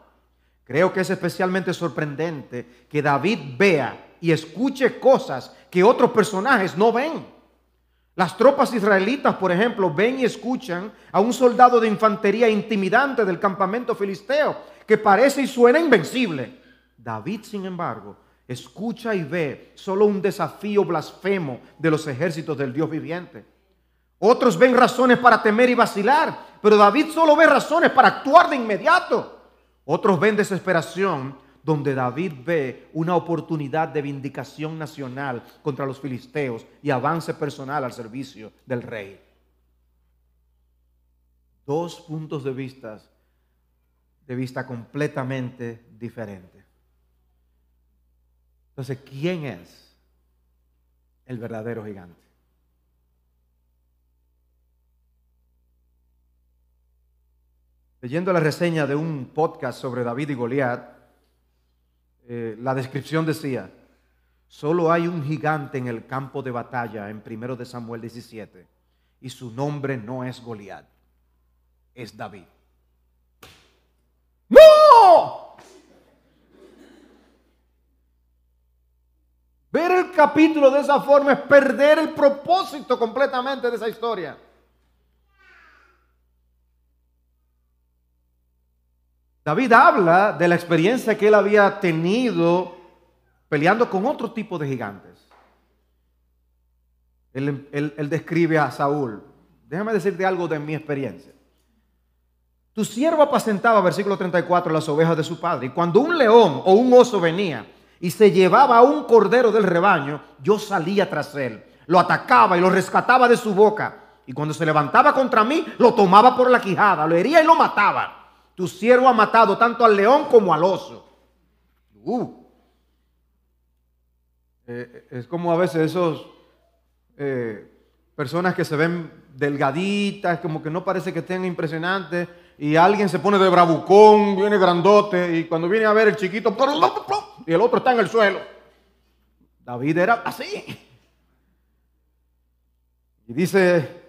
Creo que es especialmente sorprendente que David vea y escuche cosas que otros personajes no ven. Las tropas israelitas, por ejemplo, ven y escuchan a un soldado de infantería intimidante del campamento filisteo que parece y suena invencible. David, sin embargo, escucha y ve solo un desafío blasfemo de los ejércitos del Dios viviente. Otros ven razones para temer y vacilar, pero David solo ve razones para actuar de inmediato. Otros ven desesperación donde David ve una oportunidad de vindicación nacional contra los filisteos y avance personal al servicio del rey. Dos puntos de vista vista completamente diferentes. Entonces, ¿quién es el verdadero gigante? Leyendo la reseña de un podcast sobre David y Goliat, eh, la descripción decía, Solo hay un gigante en el campo de batalla en 1 de Samuel 17 y su nombre no es Goliat, es David. ¡No! Ver capítulo de esa forma es perder el propósito completamente de esa historia. David habla de la experiencia que él había tenido peleando con otro tipo de gigantes. Él, describe a Saúl. Déjame decirte algo de mi experiencia. Tu siervo apacentaba, versículo 34, las ovejas de su padre. Y cuando un león o un oso venía y se llevaba a un cordero del rebaño, yo salía tras él. Lo atacaba y lo rescataba de su boca. Y cuando se levantaba contra mí, lo tomaba por la quijada, lo hería y lo mataba. Tu siervo ha matado tanto al león como al oso. Uh. Eh, es como a veces esos eh, personas que se ven delgaditas, como que no parece que estén impresionantes, y alguien se pone de bravucón, viene grandote, y cuando viene a ver el chiquito, y el otro está en el suelo. David era así. Y dice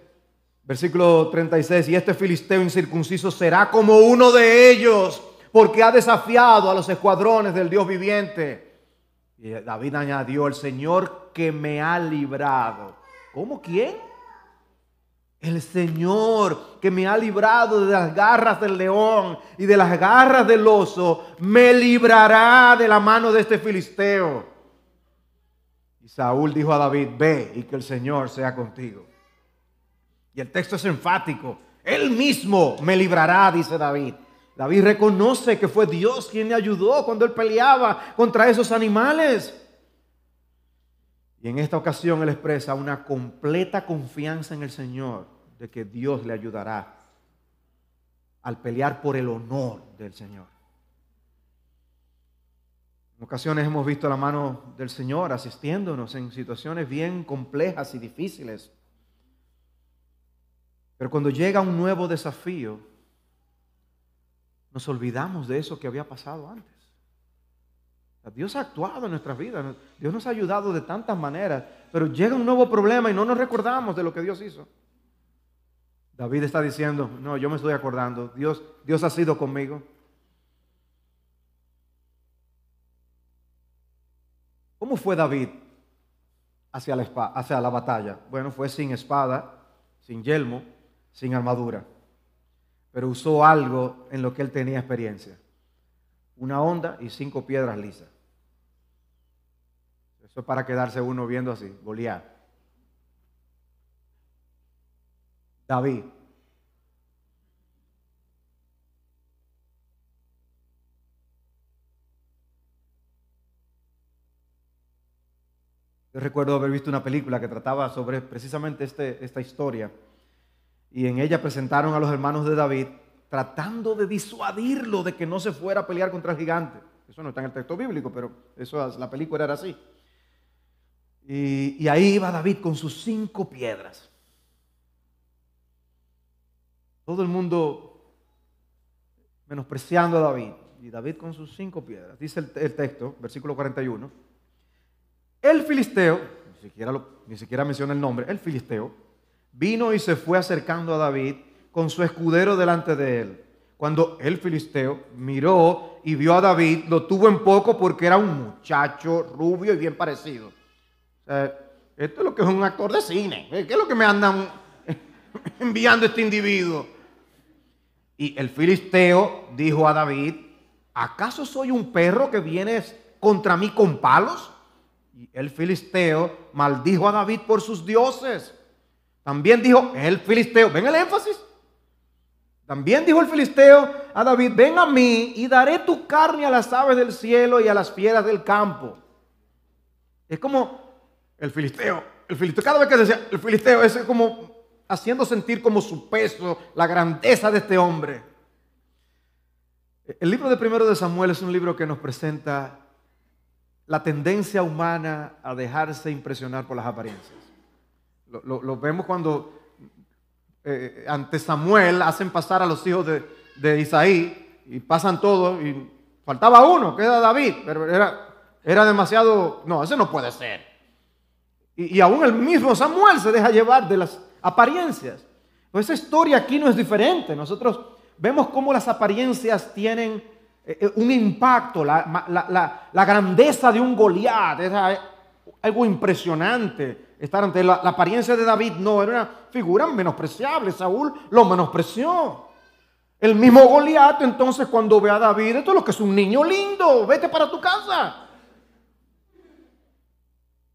Versículo 36, y este filisteo incircunciso será como uno de ellos, porque ha desafiado a los escuadrones del Dios viviente. Y David añadió, el Señor que me ha librado. ¿Cómo quién? El Señor que me ha librado de las garras del león y de las garras del oso, me librará de la mano de este filisteo. Y Saúl dijo a David, ve y que el Señor sea contigo. Y el texto es enfático. Él mismo me librará, dice David. David reconoce que fue Dios quien le ayudó cuando él peleaba contra esos animales. Y en esta ocasión él expresa una completa confianza en el Señor de que Dios le ayudará al pelear por el honor del Señor. En ocasiones hemos visto la mano del Señor asistiéndonos en situaciones bien complejas y difíciles. Pero cuando llega un nuevo desafío, nos olvidamos de eso que había pasado antes. Dios ha actuado en nuestras vidas, Dios nos ha ayudado de tantas maneras, pero llega un nuevo problema y no nos recordamos de lo que Dios hizo. David está diciendo, no, yo me estoy acordando, Dios, Dios ha sido conmigo. ¿Cómo fue David hacia la, hacia la batalla? Bueno, fue sin espada, sin yelmo, sin armadura, pero usó algo en lo que él tenía experiencia. Una onda y cinco piedras lisas. Eso es para quedarse uno viendo así, Goliat. David. Yo recuerdo haber visto una película que trataba sobre precisamente este, esta historia y en ella presentaron a los hermanos de David tratando de disuadirlo de que no se fuera a pelear contra el gigante. Eso no está en el texto bíblico, pero eso la película era así. Y, y ahí iba David con sus cinco piedras. Todo el mundo menospreciando a David. Y David con sus cinco piedras. Dice el, texto, versículo 41. El filisteo, ni siquiera, ni siquiera menciona el nombre, el filisteo, vino y se fue acercando a David con su escudero delante de él. Cuando el filisteo miró y vio a David, lo tuvo en poco porque era un muchacho rubio y bien parecido. esto es lo que es un actor de cine. ¿Qué es lo que me andan enviando este individuo? Y el filisteo dijo a David, ¿acaso soy un perro que vienes contra mí con palos? Y el filisteo maldijo a David por sus dioses. También dijo el filisteo, ven el énfasis. También dijo el filisteo a David, ven a mí y daré tu carne a las aves del cielo y a las fieras del campo. Es como el filisteo, el filisteo, cada vez que decía el filisteo, es como haciendo sentir como su peso, la grandeza de este hombre. El libro de primero de Samuel es un libro que nos presenta la tendencia humana a dejarse impresionar por las apariencias. Lo, vemos cuando eh, ante Samuel hacen pasar a los hijos de, Isaí y pasan todos y faltaba uno, que era David, pero era Era demasiado, no, eso no puede ser. Y, y aún el mismo Samuel se deja llevar de las apariencias. Pues esa historia aquí no es diferente. Nosotros vemos cómo las apariencias tienen eh, eh, un impacto, la, grandeza de un Goliat, es algo impresionante. Estar ante la, apariencia de David no era una figura menospreciable. Saúl lo menospreció. El mismo Goliat, entonces, cuando ve a David, esto es lo que es un niño lindo, vete para tu casa.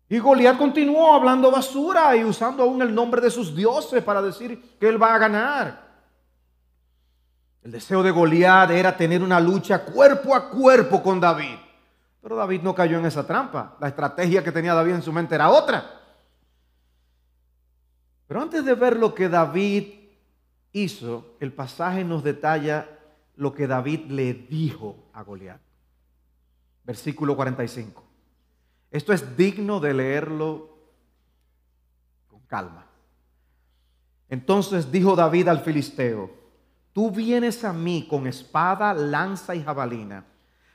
Y Goliat continuó hablando basura y usando aún el nombre de sus dioses para decir que él va a ganar. El deseo de Goliat era tener una lucha cuerpo a cuerpo con David. Pero David no cayó en esa trampa. La estrategia que tenía David en su mente era otra. Pero antes de ver lo que David hizo, el pasaje nos detalla lo que David le dijo a Goliat. Versículo 45. Esto es digno de leerlo con calma. Entonces dijo David al filisteo, tú vienes a mí con espada, lanza y jabalina,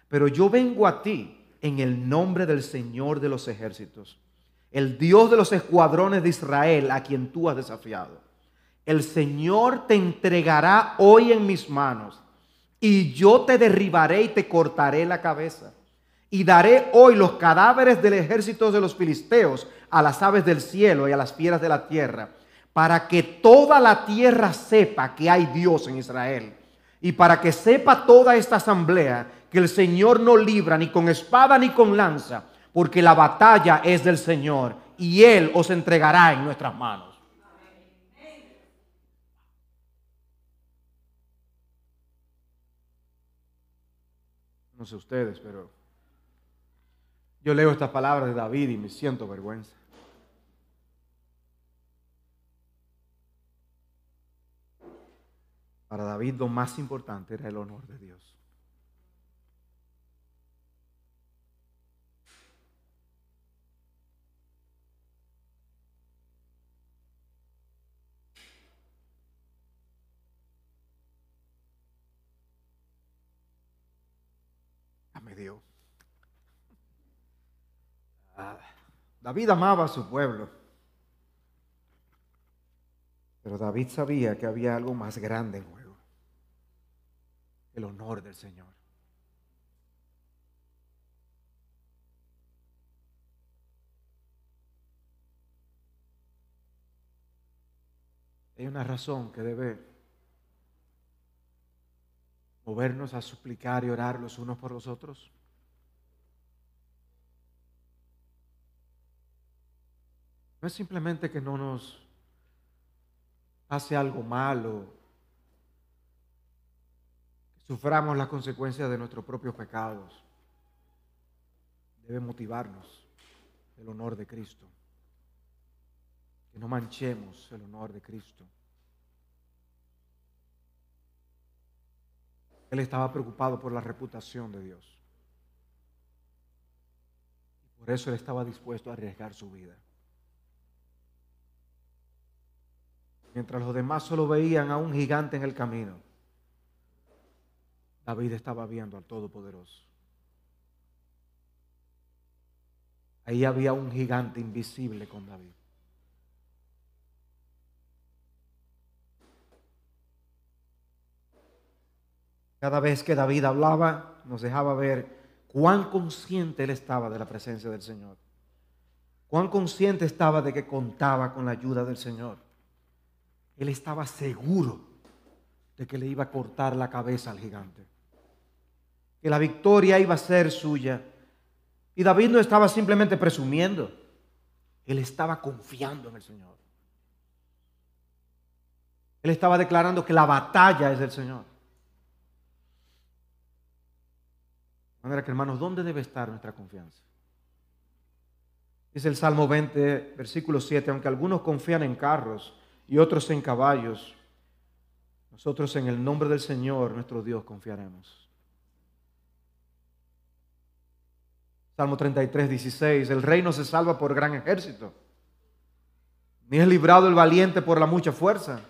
pero yo vengo a ti en el nombre del Señor de los ejércitos, el Dios de los escuadrones de Israel a quien tú has desafiado. El Señor te entregará hoy en mis manos y yo te derribaré y te cortaré la cabeza y daré hoy los cadáveres del ejército de los filisteos a las aves del cielo y a las fieras de la tierra, para que toda la tierra sepa que hay Dios en Israel. Y para que sepa toda esta asamblea que el Señor no libra ni con espada ni con lanza, porque la batalla es del Señor y Él os entregará en nuestras manos. No sé ustedes, pero yo leo estas palabras de David y me siento vergüenza. Para David lo más importante era el honor de Dios. me dio. David amaba a su pueblo. Pero David sabía que había algo más grande en juego. El honor del Señor. Hay una razón que debe movernos a suplicar y orar los unos por los otros. No es simplemente que no nos hace algo malo, que suframos las consecuencias de nuestros propios pecados. Debe motivarnos el honor de Cristo. Que no manchemos el honor de Cristo. Él estaba preocupado por la reputación de Dios. Por eso él estaba dispuesto a arriesgar su vida. Mientras los demás solo veían a un gigante en el camino, David estaba viendo al Todopoderoso. Ahí había un gigante invisible con David. Cada vez que David hablaba, nos dejaba ver cuán consciente él estaba de la presencia del Señor. Cuán consciente estaba de que contaba con la ayuda del Señor. Él estaba seguro de que le iba a cortar la cabeza al gigante. Que la victoria iba a ser suya. Y David no estaba simplemente presumiendo. Él estaba confiando en el Señor. Él estaba declarando que la batalla es del Señor. De manera que hermanos, ¿dónde debe estar nuestra confianza? Dice el Salmo 20, versículo 7, aunque algunos confían en carros, y otros en caballos. Nosotros en el nombre del Señor, nuestro Dios, confiaremos. Salmo 33, 16. El reino se salva por gran ejército. Ni es librado el valiente por la mucha fuerza.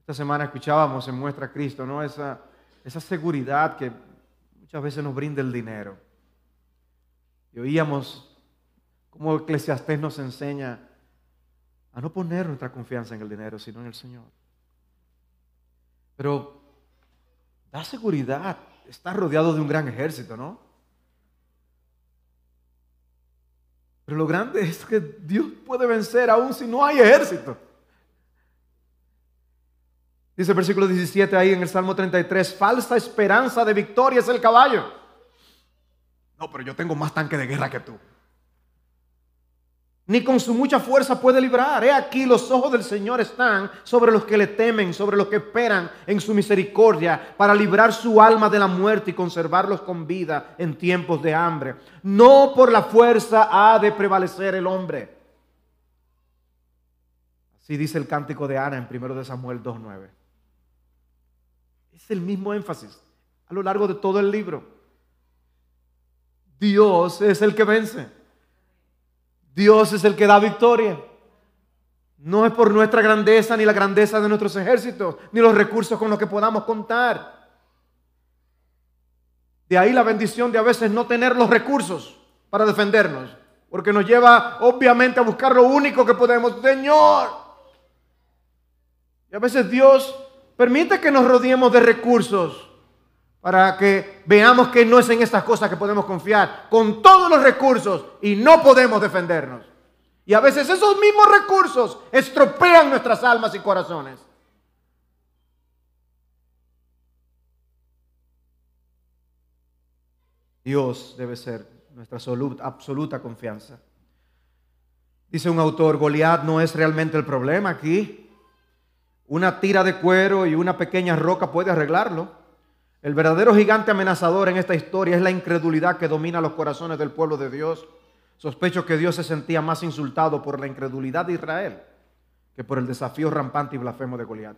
Esta semana escuchábamos en Muestra Cristo, ¿no? Esa, esa seguridad que muchas veces nos brinda el dinero. Y oíamos cómo Eclesiastés nos enseña a no poner nuestra confianza en el dinero, sino en el Señor. Pero da seguridad, está rodeado de un gran ejército, ¿no? Pero lo grande es que Dios puede vencer aún si no hay ejército. Dice el versículo 17 ahí en el Salmo 33, falsa esperanza de victoria es el caballo. No, pero yo tengo más tanque de guerra que tú. Ni con su mucha fuerza puede librar. He aquí los ojos del Señor están sobre los que le temen, sobre los que esperan en su misericordia, para librar su alma de la muerte y conservarlos con vida en tiempos de hambre. No por la fuerza ha de prevalecer el hombre. Así dice el cántico de Ana en 1 de Samuel 2.9. Es el mismo énfasis a lo largo de todo el libro. Dios es el que vence. Dios es el que da victoria. No es por nuestra grandeza ni la grandeza de nuestros ejércitos, ni los recursos con los que podamos contar. De ahí la bendición de a veces no tener los recursos para defendernos, porque nos lleva obviamente a buscar lo único que podemos, Señor. Y a veces Dios Permite que nos rodeemos de recursos para que veamos que no es en estas cosas que podemos confiar, con todos los recursos y no podemos defendernos. Y a veces esos mismos recursos estropean nuestras almas y corazones. Dios debe ser nuestra absoluta confianza. Dice un autor, Goliat no es realmente el problema aquí. Una tira de cuero y una pequeña roca puede arreglarlo. El verdadero gigante amenazador en esta historia es la incredulidad que domina los corazones del pueblo de Dios. Sospecho que Dios se sentía más insultado por la incredulidad de Israel que por el desafío rampante y blasfemo de Goliat.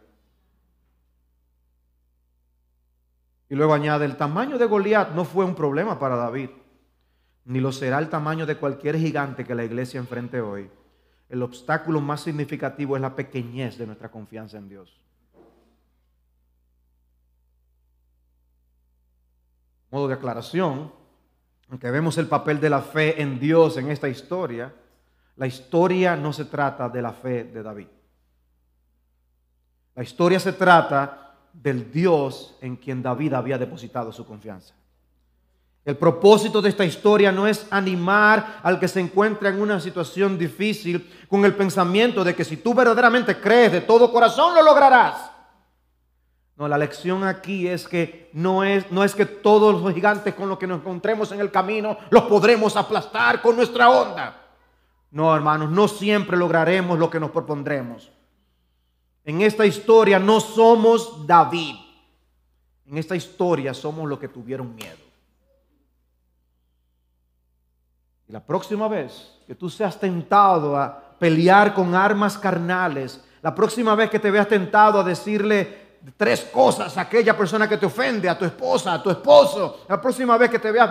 Y luego añade, el tamaño de Goliat no fue un problema para David, ni lo será el tamaño de cualquier gigante que la iglesia enfrente hoy el obstáculo más significativo es la pequeñez de nuestra confianza en Dios. Modo de aclaración, aunque vemos el papel de la fe en Dios en esta historia, la historia no se trata de la fe de David. La historia se trata del Dios en quien David había depositado su confianza. El propósito de esta historia no es animar al que se encuentra en una situación difícil con el pensamiento de que si tú verdaderamente crees de todo corazón lo lograrás. No, la lección aquí es que no es, no es que todos los gigantes con los que nos encontremos en el camino los podremos aplastar con nuestra onda. No, hermanos, no siempre lograremos lo que nos propondremos. En esta historia no somos David. En esta historia somos los que tuvieron miedo. Y la próxima vez que tú seas tentado a pelear con armas carnales, la próxima vez que te veas tentado a decirle tres cosas a aquella persona que te ofende, a tu esposa, a tu esposo, la próxima vez que te veas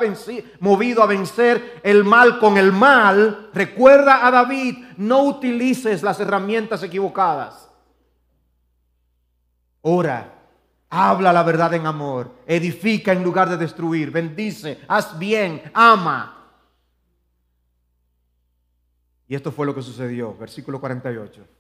movido a vencer el mal con el mal, recuerda a David, no utilices las herramientas equivocadas. Ora, habla la verdad en amor, edifica en lugar de destruir, bendice, haz bien, ama. Y esto fue lo que sucedió, versículo 48.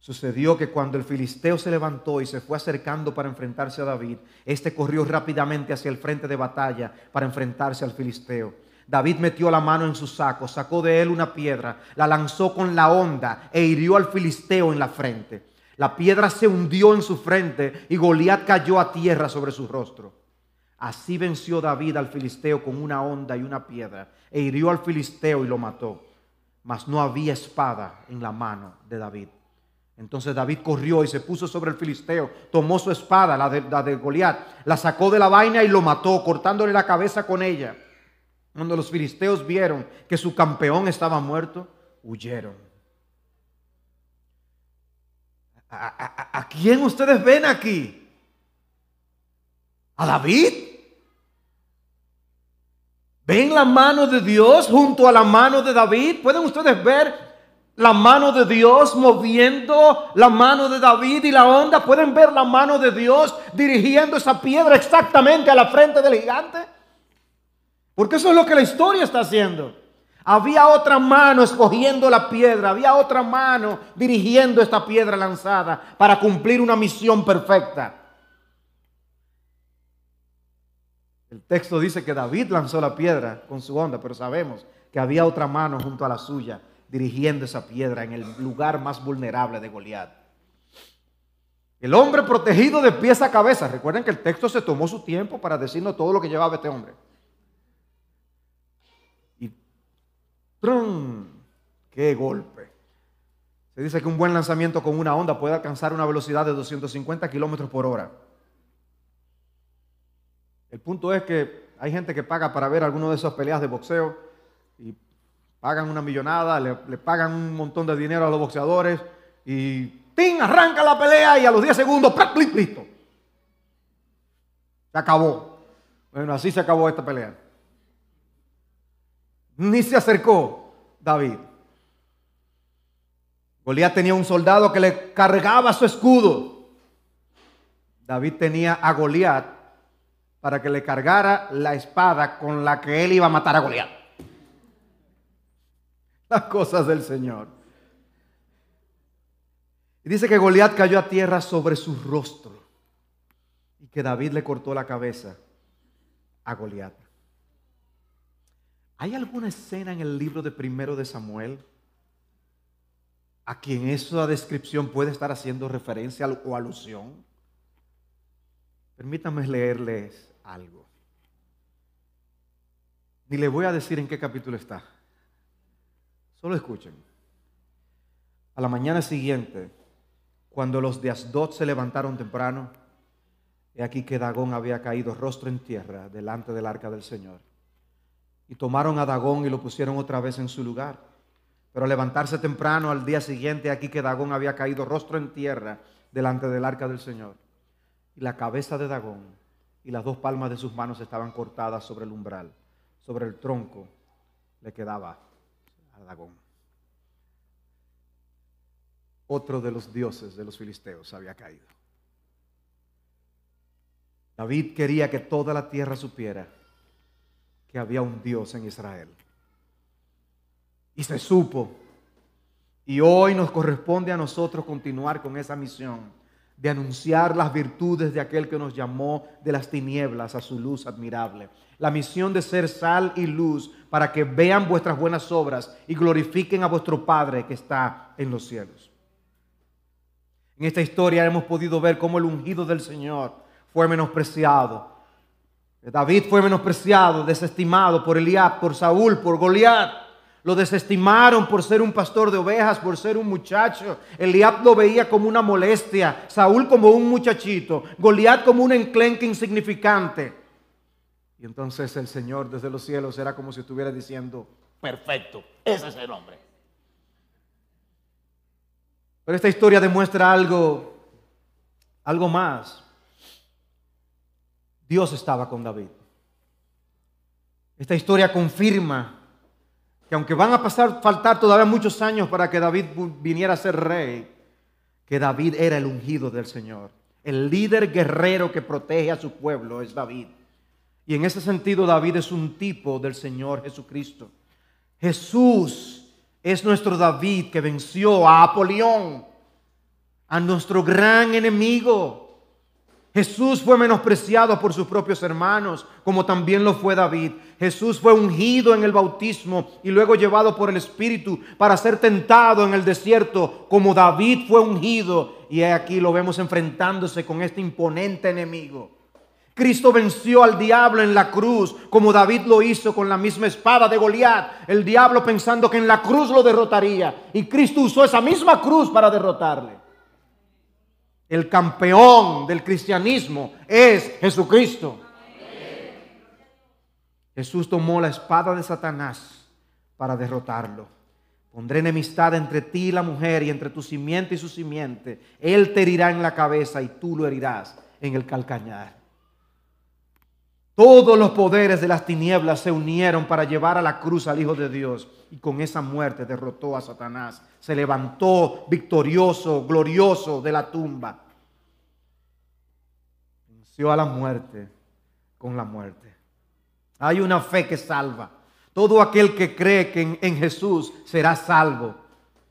Sucedió que cuando el filisteo se levantó y se fue acercando para enfrentarse a David, éste corrió rápidamente hacia el frente de batalla para enfrentarse al filisteo. David metió la mano en su saco, sacó de él una piedra, la lanzó con la honda e hirió al filisteo en la frente. La piedra se hundió en su frente y Goliat cayó a tierra sobre su rostro. Así venció David al filisteo con una honda y una piedra e hirió al filisteo y lo mató mas no había espada en la mano de David. Entonces David corrió y se puso sobre el filisteo, tomó su espada, la de, Goliat, la sacó de la vaina y lo mató, cortándole la cabeza con ella. Cuando los filisteos vieron que su campeón estaba muerto, huyeron. ¿A, a quién ustedes ven aquí? ¿A David? ¿Ven la mano de Dios junto a la mano de David? ¿Pueden ustedes ver la mano de Dios moviendo la mano de David y la onda? ¿Pueden ver la mano de Dios dirigiendo esa piedra exactamente a la frente del gigante? Porque eso es lo que la historia está haciendo. Había otra mano escogiendo la piedra, había otra mano dirigiendo esta piedra lanzada para cumplir una misión perfecta. El texto dice que David lanzó la piedra con su onda, pero sabemos que había otra mano junto a la suya dirigiendo esa piedra en el lugar más vulnerable de Goliat. El hombre protegido de pies a cabeza. Recuerden que el texto se tomó su tiempo para decirnos todo lo que llevaba este hombre. Y ¡trum! ¡Qué golpe! Se dice que un buen lanzamiento con una onda puede alcanzar una velocidad de 250 kilómetros por hora. El punto es que hay gente que paga para ver alguna de esas peleas de boxeo y pagan una millonada, le, pagan un montón de dinero a los boxeadores y Arranca la pelea y a los 10 segundos, listo. Se acabó. Bueno, así se acabó esta pelea. Ni se acercó David. Goliat tenía un soldado que le cargaba su escudo. David tenía a Goliat para que le cargara la espada con la que él iba a matar a Goliat. Las cosas del Señor dice que Goliat cayó a tierra sobre su rostro y que David le cortó la cabeza a Goliat. ¿Hay alguna escena en el libro de primero de Samuel a quien esa descripción puede estar haciendo referencia o alusión? Permítanme leerles algo. Ni le voy a decir en qué capítulo está. Solo escuchen. A la mañana siguiente, cuando los de Asdod se levantaron temprano, he aquí que Dagón había caído rostro en tierra delante del arca del Señor. Y tomaron a Dagón y lo pusieron otra vez en su lugar. Pero al levantarse temprano al día siguiente, aquí que Dagón había caído rostro en tierra delante del arca del Señor. Y la cabeza de Dagón y las dos palmas de sus manos estaban cortadas sobre el umbral. Sobre el tronco le quedaba Dagón otro de los dioses de los filisteos había caído. David quería que toda la tierra supiera que había un Dios en Israel. Y se supo. Y hoy nos corresponde a nosotros continuar con esa misión de anunciar las virtudes de aquel que nos llamó de las tinieblas a su luz admirable. La misión de ser sal y luz para que vean vuestras buenas obras y glorifiquen a vuestro Padre que está en los cielos. En esta historia hemos podido ver cómo el ungido del Señor fue menospreciado. David fue menospreciado, desestimado por Eliab, por Saúl, por Goliat. Lo desestimaron por ser un pastor de ovejas, por ser un muchacho. Eliab lo veía como una molestia, Saúl como un muchachito, Goliat como un enclenque insignificante. Y entonces el Señor desde los cielos era como si estuviera diciendo, perfecto, ese es el hombre. Pero esta historia demuestra algo, algo más. Dios estaba con David. Esta historia confirma que aunque van a pasar, faltar todavía muchos años para que David viniera a ser rey, que David era el ungido del Señor. El líder guerrero que protege a su pueblo es David. Y en ese sentido David es un tipo del Señor Jesucristo. Jesús es nuestro David que venció a Apolión, a nuestro gran enemigo. Jesús fue menospreciado por sus propios hermanos, como también lo fue David. Jesús fue ungido en el bautismo y luego llevado por el Espíritu para ser tentado en el desierto, como David fue ungido. Y aquí lo vemos enfrentándose con este imponente enemigo. Cristo venció al diablo en la cruz, como David lo hizo con la misma espada de Goliat. El diablo pensando que en la cruz lo derrotaría. Y Cristo usó esa misma cruz para derrotarle. El campeón del cristianismo es Jesucristo. Jesús tomó la espada de Satanás para derrotarlo. Pondré enemistad entre ti y la mujer y entre tu simiente y su simiente. Él te herirá en la cabeza y tú lo herirás en el calcañar. Todos los poderes de las tinieblas se unieron para llevar a la cruz al Hijo de Dios y con esa muerte derrotó a Satanás. Se levantó victorioso, glorioso de la tumba. Venció a la muerte con la muerte. Hay una fe que salva. Todo aquel que cree que en, en Jesús será salvo.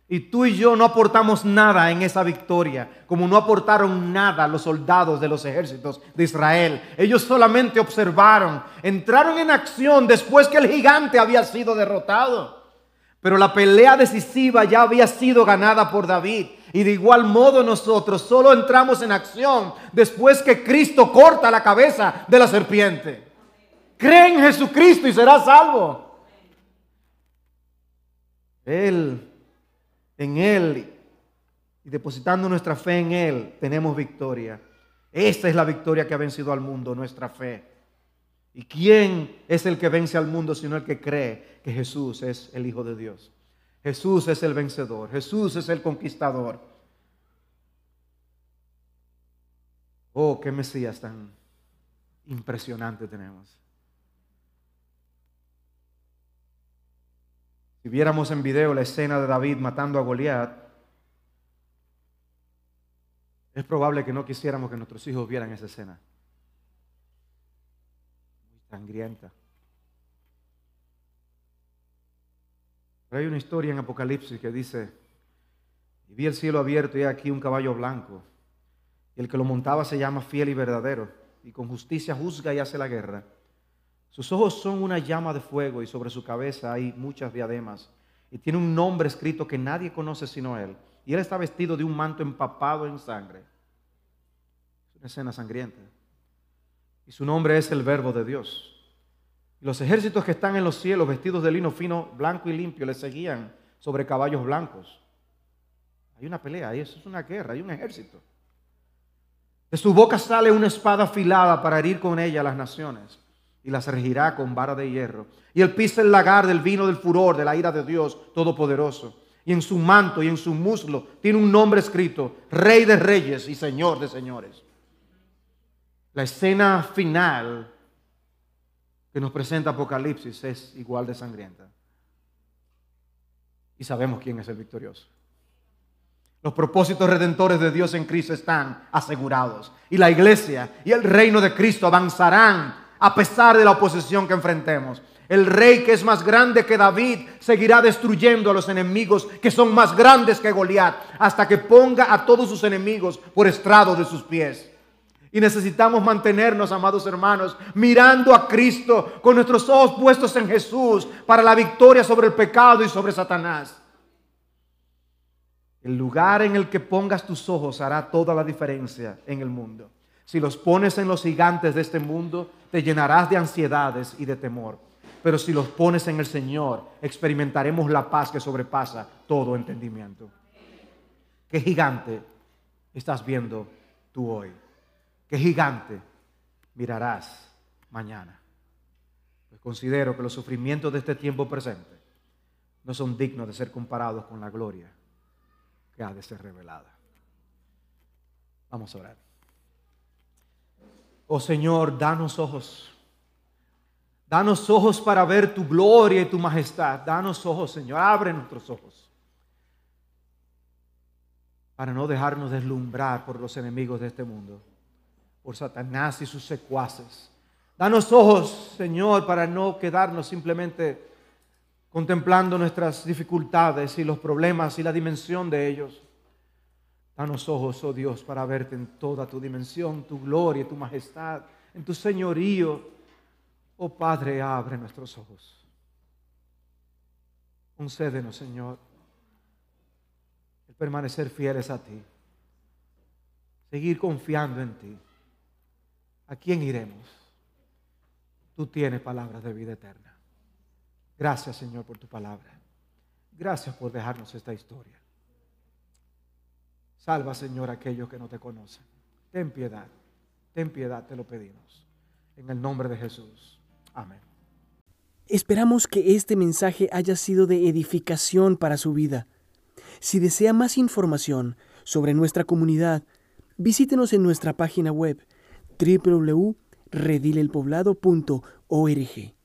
Y tú y yo no aportamos nada en esa victoria, como no aportaron nada los soldados de los ejércitos de Israel. Ellos solamente observaron, entraron en acción después que el gigante había sido derrotado. Pero la pelea decisiva ya había sido ganada por David. Y de igual modo nosotros solo entramos en acción después que Cristo corta la cabeza de la serpiente. Cree en Jesucristo y será salvo. Él, en Él, y depositando nuestra fe en Él, tenemos victoria. Esta es la victoria que ha vencido al mundo, nuestra fe. ¿Y quién es el que vence al mundo sino el que cree que Jesús es el Hijo de Dios? Jesús es el vencedor, Jesús es el conquistador. Oh, qué Mesías tan impresionante tenemos. Si viéramos en video la escena de David matando a Goliat, es probable que no quisiéramos que nuestros hijos vieran esa escena. Muy sangrienta. Pero hay una historia en Apocalipsis que dice, y vi el cielo abierto y aquí un caballo blanco, y el que lo montaba se llama fiel y verdadero, y con justicia juzga y hace la guerra. Sus ojos son una llama de fuego y sobre su cabeza hay muchas diademas. Y tiene un nombre escrito que nadie conoce sino él. Y él está vestido de un manto empapado en sangre. Es una escena sangrienta. Y su nombre es el Verbo de Dios. Y los ejércitos que están en los cielos vestidos de lino fino, blanco y limpio, le seguían sobre caballos blancos. Hay una pelea, eso es una guerra, hay un ejército. De su boca sale una espada afilada para herir con ella a las naciones y las regirá con vara de hierro. Y él pisa el lagar del vino del furor, de la ira de Dios Todopoderoso. Y en su manto y en su muslo tiene un nombre escrito, Rey de Reyes y Señor de Señores. La escena final que nos presenta Apocalipsis es igual de sangrienta. Y sabemos quién es el victorioso. Los propósitos redentores de Dios en Cristo están asegurados. Y la iglesia y el reino de Cristo avanzarán a pesar de la oposición que enfrentemos. El rey que es más grande que David seguirá destruyendo a los enemigos que son más grandes que Goliat hasta que ponga a todos sus enemigos por estrado de sus pies. Y necesitamos mantenernos, amados hermanos, mirando a Cristo con nuestros ojos puestos en Jesús para la victoria sobre el pecado y sobre Satanás. El lugar en el que pongas tus ojos hará toda la diferencia en el mundo. Si los pones en los gigantes de este mundo, te llenarás de ansiedades y de temor. Pero si los pones en el Señor, experimentaremos la paz que sobrepasa todo entendimiento. ¿Qué gigante estás viendo tú hoy? ¿Qué gigante mirarás mañana? Pues considero que los sufrimientos de este tiempo presente no son dignos de ser comparados con la gloria que ha de ser revelada. Vamos a orar. Oh Señor, danos ojos. Danos ojos para ver tu gloria y tu majestad. Danos ojos, Señor. Abre nuestros ojos. Para no dejarnos deslumbrar por los enemigos de este mundo. Por Satanás y sus secuaces. Danos ojos, Señor, para no quedarnos simplemente contemplando nuestras dificultades y los problemas y la dimensión de ellos. Danos ojos, oh Dios, para verte en toda tu dimensión, tu gloria, tu majestad, en tu señorío. Oh Padre, abre nuestros ojos. Concédenos, Señor, el permanecer fieles a ti, seguir confiando en ti. ¿A quién iremos? Tú tienes palabras de vida eterna. Gracias, Señor, por tu palabra. Gracias por dejarnos esta historia. Salva, Señor, a aquellos que no te conocen. Ten piedad, ten piedad, te lo pedimos. En el nombre de Jesús. Amén. Esperamos que este mensaje haya sido de edificación para su vida. Si desea más información sobre nuestra comunidad, visítenos en nuestra página web www.redilelpoblado.org.